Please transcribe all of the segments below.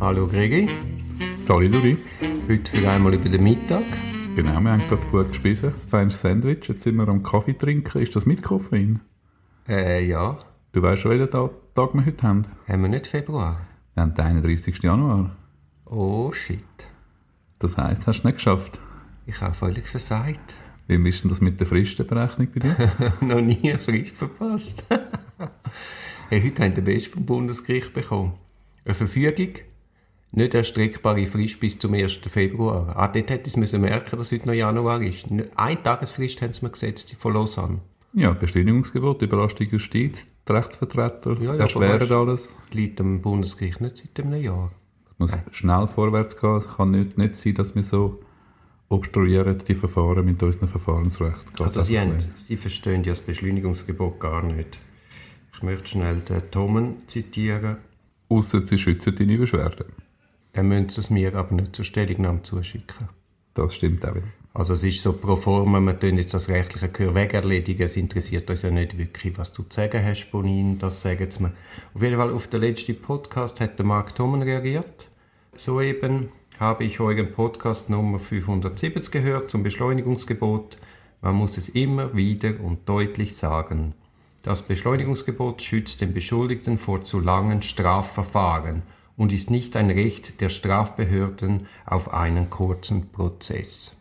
Hallo Gregi, Salut Luri. heute für einmal über den Mittag. Genau, wir haben gerade gut gespissen. Das feine Sandwich. Jetzt sind wir am Kaffee trinken. Ist das mit Koffein? Äh, ja, Du weißt schon, welchen Ta- Tag wir heute haben? haben wir nicht Februar? Wir haben den 31. Januar. Oh shit, Das heisst, hast du es nicht geschafft. ich habe völlig versagt. Wie ist denn das mit der Fristenberechnung bei dir? Noch nie eine Frist verpasst. hey, heute haben den Best vom Bundesgericht bekommen. Eine Verfügung, nicht erstreckbare Frist bis zum 1. Februar. Ah, dort hätte ich müssen merken, dass heute noch Januar ist. Eine Tagesfrist haben sie mir gesetzt, die von Lausanne. ja, Beschleunigungsgebot, Überlastung Justiz, die Rechtsvertreter Ja, ja, erschweren alles. Liegt am Bundesgericht nicht seit einem Jahr. Es muss schnell vorwärts gehen. Es kann nicht, nicht sein, dass wir so obstruieren die Verfahren mit unserem Verfahrensrecht. Geht Also Sie, haben. Sie verstehen ja das Beschleunigungsgebot gar nicht. Ich möchte schnell den Tomen zitieren. Ausser sie schützen deine Beschwerden. Er müsste es mir aber nicht zur Stellungnahme zuschicken. Das stimmt auch wieder. Also es ist so pro forma, wir tun jetzt das rechtliche Gehör weg erledigen. Es interessiert uns ja nicht wirklich, was du zu sagen hast, Bonin, das sagen sie mir. Auf jeden Fall auf den letzten Podcast hat der Mark Thomen reagiert. Soeben habe ich euren Podcast Nummer 570 gehört zum Beschleunigungsgebot. Man muss es immer wieder und deutlich sagen. Das Beschleunigungsgebot schützt den Beschuldigten vor zu langen Strafverfahren und ist nicht ein Recht der Strafbehörden auf einen kurzen Prozess.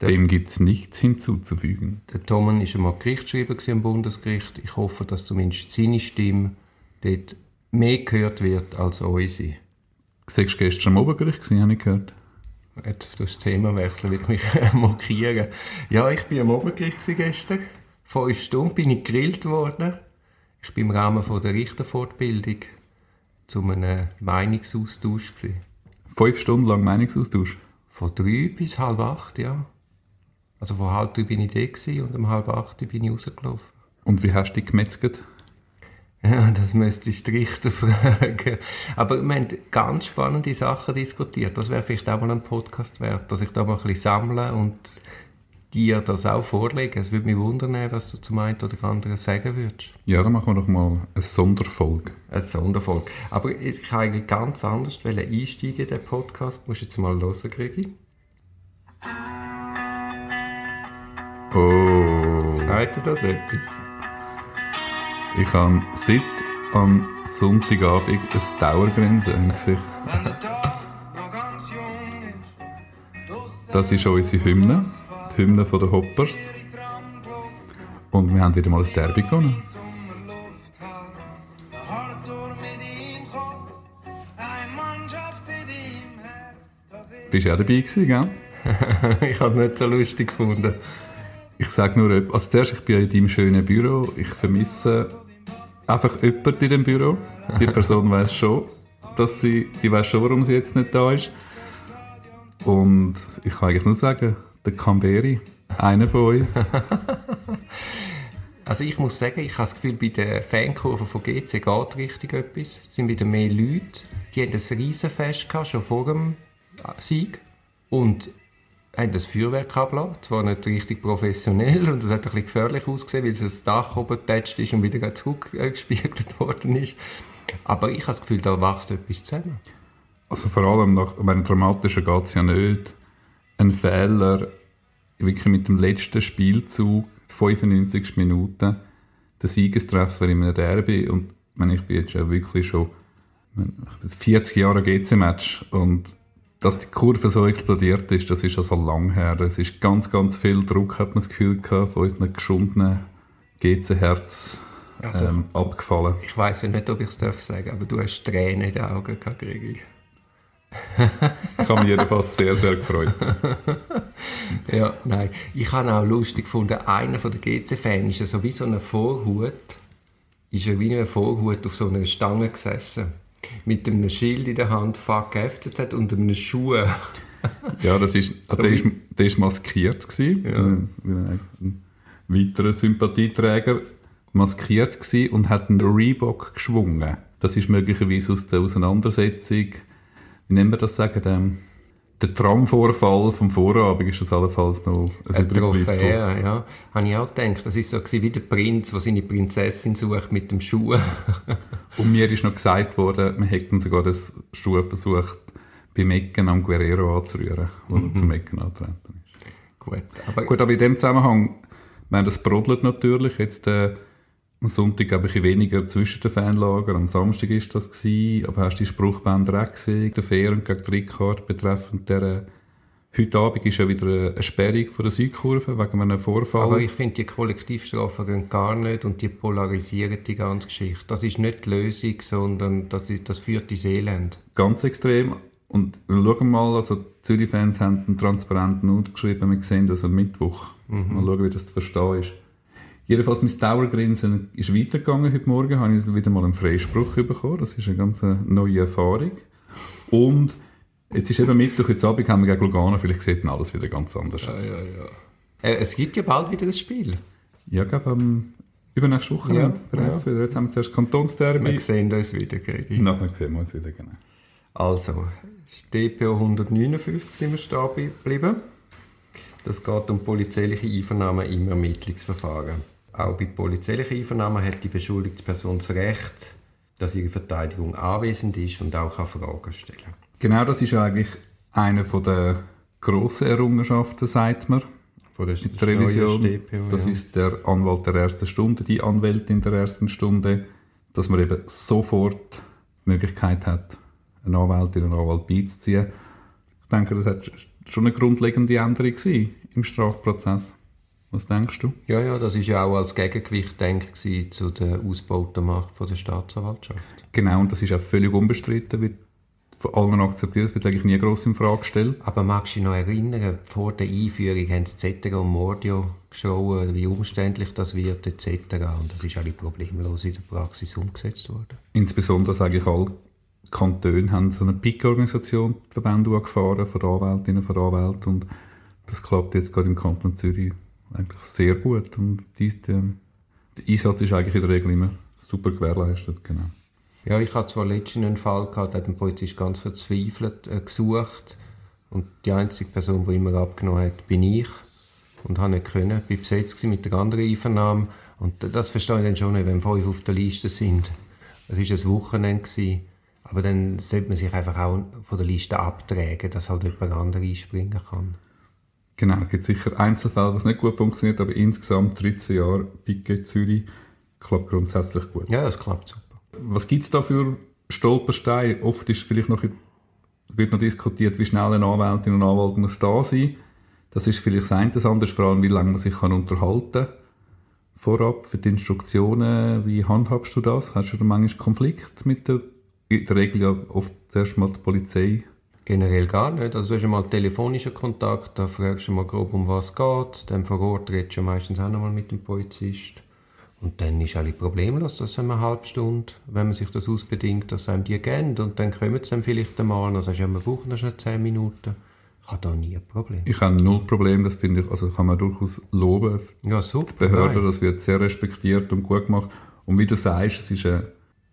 Dem gibt es nichts hinzuzufügen. Der Thomen war einmal Gerichtsschreiber am Bundesgericht. Ich hoffe, dass zumindest seine Stimme dort mehr gehört wird als unsere. Du warst gestern am Obergericht, habe ich gehört. Jetzt du das Thema wechseln, will ich mich mokieren. Ja, ich bin am Obergericht gestern. Fünf Stunden bin ich gegrillt worden. Ich bin im Rahmen von der Richterfortbildung zu einem Meinungsaustausch gewesen. Fünf Stunden lang Meinungsaustausch. Von drei bis halb acht, ja. Also von halb drei bin ich da und um halb acht bin ich rausgelaufen. Und wie hast du dich gemetzelt? Ja, das müsstest du die Richter fragen. Aber wir haben ganz spannende Sachen diskutiert. Das wäre vielleicht auch mal ein Podcast wert, dass ich da mal ein bisschen sammle und dir das auch vorlege. Es würde mich wundern, was du zum einen oder anderen sagen würdest. Ja, dann machen wir doch mal eine Sonderfolge. Eine Sonderfolge. Aber ich kann eigentlich ganz anders einsteigen in den Podcast. Musst du jetzt mal hören, Gregi. Oh. Sagt dir das etwas? Ich habe seit am Sonntagabend ein Dauergrinsen im Gesicht. Wenn der Tag noch ganz jung ist, Das ist unsere Hymne, die Hymne der Hoppers. Und wir haben wieder mal ein Derby gewonnen. Bist du auch dabei gewesen, gell? ich habe es nicht so lustig gefunden. Ich sage nur, also zuerst, ich bin in deinem schönen Büro. Ich vermisse einfach jemanden in dem Büro. Die Person weiß schon, dass sie, die weiß schon, warum sie jetzt nicht da ist. Und ich kann eigentlich nur sagen, der Camberi, einer von uns. Also ich muss sagen, ich habe das Gefühl, bei der Fankurve von GC geht richtig etwas. Es sind wieder mehr Leute. Die haben ein Riesenfest gehabt, schon vor dem Sieg. Und haben das Feuerwerk abgelassen. Zwar nicht richtig professionell und es hat ein bisschen gefährlich ausgesehen, weil es das Dach oben getatscht ist und wieder zurückgespiegelt worden ist. Aber ich habe das Gefühl, da wächst etwas zusammen. Also vor allem nach ich meine, dramatischer geht es ja nicht. Ein Fehler, wirklich mit dem letzten Spielzug, 95 Minuten, der Siegestreffer in einem Derby. Und ich, meine, ich bin jetzt ja wirklich schon ich meine, ich bin jetzt 40 Jahre GC-Match und dass die Kurve so explodiert ist, das ist also lang her. Es ist ganz, ganz viel Druck, hat man das Gefühl gehabt, von unseren geschundenen GC-Herz Also- ähm, abgefallen. Ich weiß ja nicht, ob ich es sagen darf, aber du hast Tränen in den Augen gehabt, Gregi. Ich habe mich jedenfalls sehr, sehr gefreut. Ja, nein. Ich habe auch lustig gefunden, einer von den GC-Fans ist ja so wie so ein Vorhut, ist ja wie ein Vorhut auf so einer Stange gesessen. Mit einem Schild in der Hand, fuck FCZ, und einem Schuh. Ja, das ist, So der, ist, der ist maskiert gewesen, äh, wie ein, ein weiterer Sympathieträger maskiert gewesen und hat einen Reebok geschwungen. Das ist möglicherweise aus der Auseinandersetzung, wie nennen wir das sagen, dem, der Tramvorfall vom Vorabend ist das allenfalls noch ein. Trophäe, ja. Habe ich auch gedacht. Das ist so wie der Prinz, der seine Prinzessin sucht mit dem Schuh. Und mir ist noch gesagt worden, man hätte sogar das Stuhl versucht, beim Ecken am Guerrero anzurühren, wo er zum Ecken antreten ist. Gut, aber Gut, aber in dem Zusammenhang, ich meine, das brodelt natürlich. Jetzt äh, am Sonntag glaube ich weniger zwischen den Fanlager, am Samstag ist das gewesen, aber hast du die Spruchbänder auch gesehen, der Fähren gegen Rickard betreffend der Heute Abend ist ja wieder eine Sperrung von der Südkurve wegen einem Vorfall. Aber ich finde, die Kollektivstrafen gehen gar nicht und die polarisieren die ganze Geschichte. Das ist nicht die Lösung, sondern das, ist, das führt ins Elend. ganz extrem. Und schauen mal, also die Zürich-Fans haben einen transparenten Note geschrieben, wir sehen das am Mittwoch. Mal schauen, wie das zu verstehen ist. Jedenfalls, mein Dauergrinsen ist weitergegangen heute Morgen, habe ich wieder mal einen Freispruch bekommen. Das ist eine ganz neue Erfahrung. Und jetzt ist eben Mittwoch, jetzt Abend haben wir gegen Lugano, vielleicht sieht dann alles wieder ganz anders aus. Äh, es gibt ja bald wieder ein Spiel. Ja, ich glaube, am übernächste Woche Ja, bereits wieder. Jetzt haben wir zuerst Kantonsderby. Wir sehen uns wieder, Gregi. Nachher sehen wir uns wieder, genau. Also, DPO 159 sind wir stehen geblieben. Das geht um polizeiliche Einvernahmen im Ermittlungsverfahren. Auch bei polizeilichen Einvernahmen hat die beschuldigte Person das Recht, dass ihre Verteidigung anwesend ist und auch kann Fragen stellen Genau das ist eigentlich eine der grossen Errungenschaften, sagt man, Von der der Revision. DPO, das ja. ist der Anwalt der ersten Stunde, die Anwältin der ersten Stunde, dass man eben sofort die Möglichkeit hat, eine Anwältin oder einen Anwalt beizuziehen. Ich denke, das hat schon eine grundlegende Änderung gewesen im Strafprozess. Was denkst du? Ja, ja, das ist ja auch als Gegengewicht denk, zu der ausgebauten Macht von der Staatsanwaltschaft. Genau, und das ist auch völlig unbestritten, wird von allen akzeptiert, es wird eigentlich nie gross in Frage gestellt. Aber magst du dich noch erinnern, vor der Einführung haben sie Zettel und Mordio geschrieben, wie umständlich das wird, etc. Und das ist alle problemlos in der Praxis umgesetzt worden. Insbesondere sage ich alle Kantone haben so eine PIK-Organisation, die Verbände angefahren von Anwältinnen und Anwälten und das klappt jetzt gerade im Kanton Zürich eigentlich sehr gut und die, der, der Einsatz ist eigentlich in der Regel immer super gewährleistet, genau. Ja, ich hatte zwar letztens einen Fall gehabt, da hat ein Polizist ganz verzweifelt äh, gesucht und die einzige Person, die immer abgenommen hat, bin ich und habe nicht können. Ich war besetzt mit der anderen Einvernahme und das verstehe ich dann schon nicht, wenn fünf auf der Liste sind. Es war ein Wochenende, gewesen, aber dann sollte man sich einfach auch von der Liste abtragen, dass halt jemand anderes einspringen kann. Genau, es gibt sicher Einzelfälle, was nicht gut funktioniert, aber insgesamt 13 Jahre PIK Zürich klappt grundsätzlich gut. Ja, das klappt super. Was gibt es da für Stolpersteine? Oft ist vielleicht noch, wird noch diskutiert, wie schnell eine Anwältin und Anwalt muss da sein. Das ist vielleicht das eine, das andere vor allem, wie lange man sich kann unterhalten kann. Vorab für die Instruktionen, wie handhabst du das? Hast du da manchmal Konflikt mit der, in der Regel ja oft zuerst mal die Polizei? Generell gar nicht. Also du hast einmal telefonischen Kontakt, da fragst du mal grob, um was es geht. Dann vor Ort redest du meistens auch nochmal mit dem Polizist. Und dann ist alle problemlos, das haben wir eine halbe Stunde, wenn man sich das ausbedingt, dass einem die geben. Und dann kommen sie dann vielleicht einmal, sagst du, ja, wir brauchen noch schnell 10 Minuten. Ich habe da nie ein Problem. Ich habe null Problem, das finde ich, also kann man durchaus loben. Ja, super. Behörden, Nein. das wird sehr respektiert und gut gemacht. Und wie du sagst, es ist ein,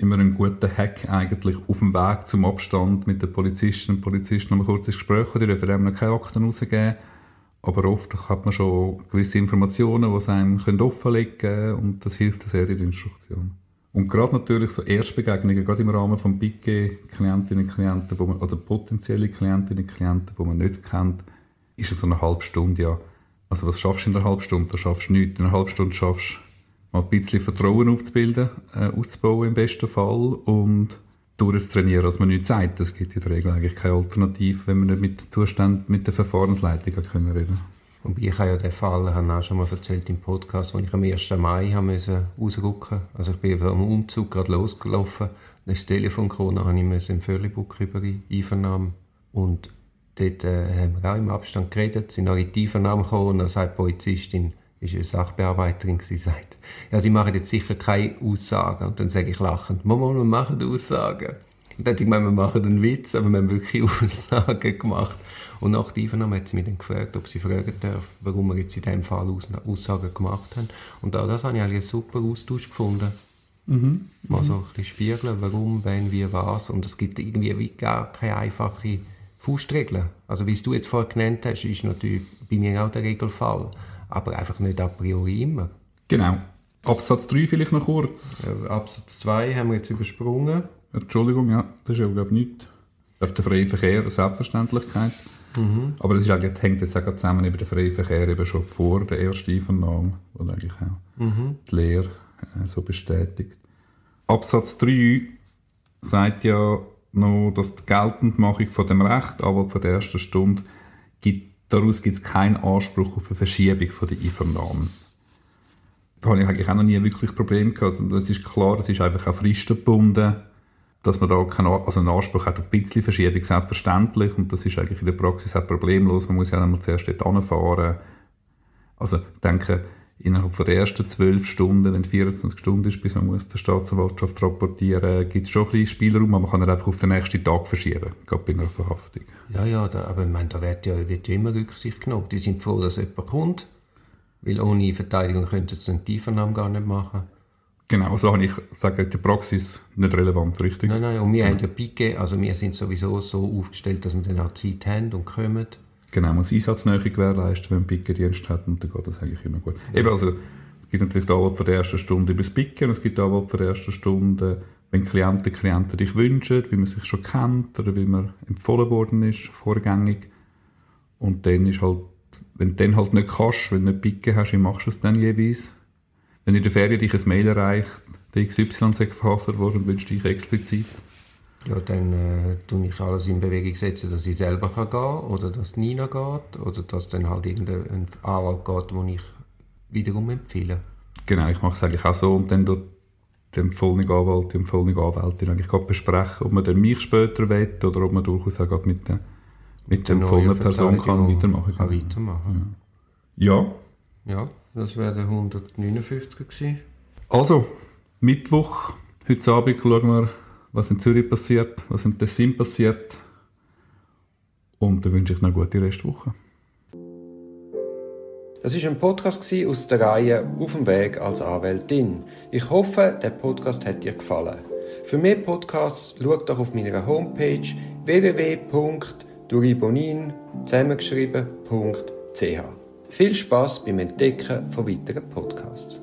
immer ein guter Hack eigentlich auf dem Weg zum Abstand mit den Polizisten und Polizisten noch ein kurzes Gespräch. Die dürfen einem keine Akten rausgeben. Aber oft hat man schon gewisse Informationen, die es einem offenlegen können und das hilft sehr in der Instruktion. Und gerade natürlich so Erstbegegnungen, gerade im Rahmen von BIG, Klientinnen und Klienten, wo man, oder potenzielle Klientinnen und Klienten, die man nicht kennt, ist es so eine halbe Stunde, ja. Also was schaffst du in einer halben Stunde? Da schaffst du nichts. In einer halben Stunde schaffst du mal ein bisschen Vertrauen aufzubilden, äh, auszubauen im besten Fall und durchzutrainieren, dass man nichts sagt. Es gibt in der Regel eigentlich keine Alternative, wenn man nicht mit den Zuständen, mit der Verfahrensleitung können reden Und ich habe ja den Fall, habe auch schon mal erzählt im Podcast, als ich am 1. Mai haben müssen ausrücken Also ich bin vom Umzug gerade losgelaufen, dann ist das Telefon gekommen, dann habe ich im Völlibuck über die Einvernahme und dort äh, haben wir auch im Abstand geredet, sind auch in die Einvernahme gekommen und dann sagt die Polizistin, ist eine Sachbearbeiterin gewesen, sagt, ja, sie machen jetzt sicher keine Aussagen. Und dann sage ich lachend, Mama, wir machen Aussagen. Und dann hat sie gemeint, wir machen einen Witz, aber wir haben wirklich Aussagen gemacht. Und nach der Einvernahme hat sie mich dann gefragt, ob sie fragen darf, warum wir jetzt in diesem Fall Aus Aussagen gemacht haben. Und auch das habe ich eigentlich einen super Austausch gefunden. Mal so ein bisschen spiegeln, warum, wenn, wie, was. Und es gibt irgendwie wie gar keine einfache Faustregel. Also wie es du jetzt vorher genannt hast, ist natürlich bei mir auch der Regelfall. Aber einfach nicht a priori immer. Genau. Absatz 3 vielleicht noch kurz. Ja, Absatz 2 haben wir jetzt übersprungen. Entschuldigung, ja, das ist ja, glaube ich, nicht. Auf den freien Verkehr, Selbstverständlichkeit. Aber das ist eigentlich, das hängt jetzt auch zusammen über den freien Verkehr eben schon vor der ersten Einvernahme, wo eigentlich auch die Lehre äh, so bestätigt. Absatz 3 sagt ja noch, dass die Geltendmachung von dem Recht, aber von der ersten Stunde, gibt, daraus gibt es keinen Anspruch auf eine Verschiebung der Einvernahme. Da habe ich eigentlich auch noch nie wirklich Probleme gehabt. Es ist klar, es ist einfach auch fristengebunden, dass man da keinen, also einen Anspruch hat auf ein bisschen Verschiebung, selbstverständlich. Und das ist eigentlich in der Praxis auch problemlos. Man muss ja einmal zuerst dort hinfahren. Also ich denke, innerhalb von der ersten zwölf Stunden, wenn es 24 Stunden ist, bis man muss der Staatsanwaltschaft rapportieren, gibt es schon ein bisschen Spielraum, aber man kann ihn einfach auf den nächsten Tag verschieben, gerade bei einer Verhaftung. Ja, ja, da, aber ich meine, da wird ja, wird ja immer Rücksicht genommen. Die sind froh, dass jemand kommt, weil ohne Verteidigung könnten sie den Tiefernahme gar nicht machen. Genau, so habe ich sagen, die Praxis nicht relevant, richtig? Nein, nein, und wir haben ja Pike, also wir sind sowieso so aufgestellt, dass wir dann auch Zeit haben und kommen. Genau, man muss Einsatznähe gewährleisten, wenn man Pickendienst hat und dann geht das eigentlich immer gut. Eben, also, es gibt natürlich den Anwalt von der ersten Stunde über das Picken und es gibt den Anwalt von der ersten Stunde, wenn Klienten, Klienten dich wünschen, wie man sich schon kennt oder wie man empfohlen worden ist, vorgängig. Und dann ist halt, wenn du dann halt nicht kannst, wenn du nicht Picken hast, wie machst du es dann jeweils? Wenn in der Ferien dich ein Mail erreicht, der XY sagt verhaftet worden, wünschst du dich explizit. Ja, dann äh, tue ich alles in Bewegung setzen, dass ich selber kann gehen oder dass Nina geht oder dass dann halt irgendein Anwalt geht, den ich wiederum empfehle. Genau, ich mache es eigentlich auch so und dann dort die empfohlene Anwalt, die empfohlene Anwältin eigentlich gerade besprechen, ob man dann mich später will oder ob man durchaus auch mit der, mit der Eine empfohlenen Person kann weitermachen. Kann weitermachen. Ja, Ja, das wäre der 159 gewesen. also Mittwoch, heute Abend schauen wir, was in Zürich passiert, was im Tessin passiert und dann wünsche ich noch eine gute Restwoche. Das ist ein Podcast aus der Reihe Auf dem Weg als Anwältin. Ich hoffe, der Podcast hat dir gefallen. Für mehr Podcasts schau doch auf meiner Homepage www.duribonin zusammengeschrieben.ch. Viel Spaß beim Entdecken von weiteren Podcasts.